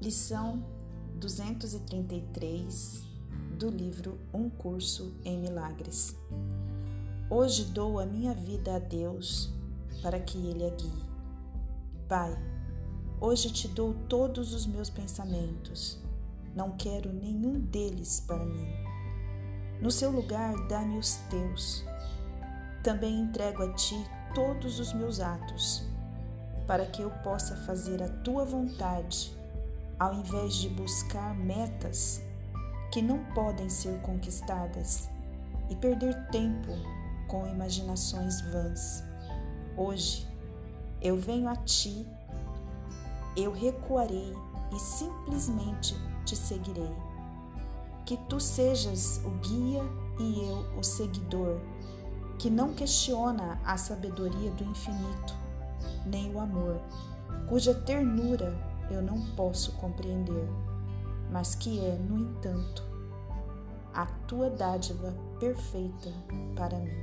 Lição 233 do livro Um Curso em Milagres. Hoje dou a minha vida a Deus para que Ele a guie. Pai, hoje te dou todos os meus pensamentos. Não quero nenhum deles para mim. No seu lugar, dá-me os teus. Também entrego a ti todos os meus atos, para que eu possa fazer a tua vontade ao invés de buscar metas que não podem ser conquistadas e perder tempo com imaginações vãs. Hoje eu venho a ti, eu recuarei e simplesmente te seguirei. Que tu sejas o guia e eu o seguidor, que não questiona a sabedoria do infinito, nem o amor, cuja ternura eu não posso compreender, mas que é, no entanto, a tua dádiva perfeita para mim.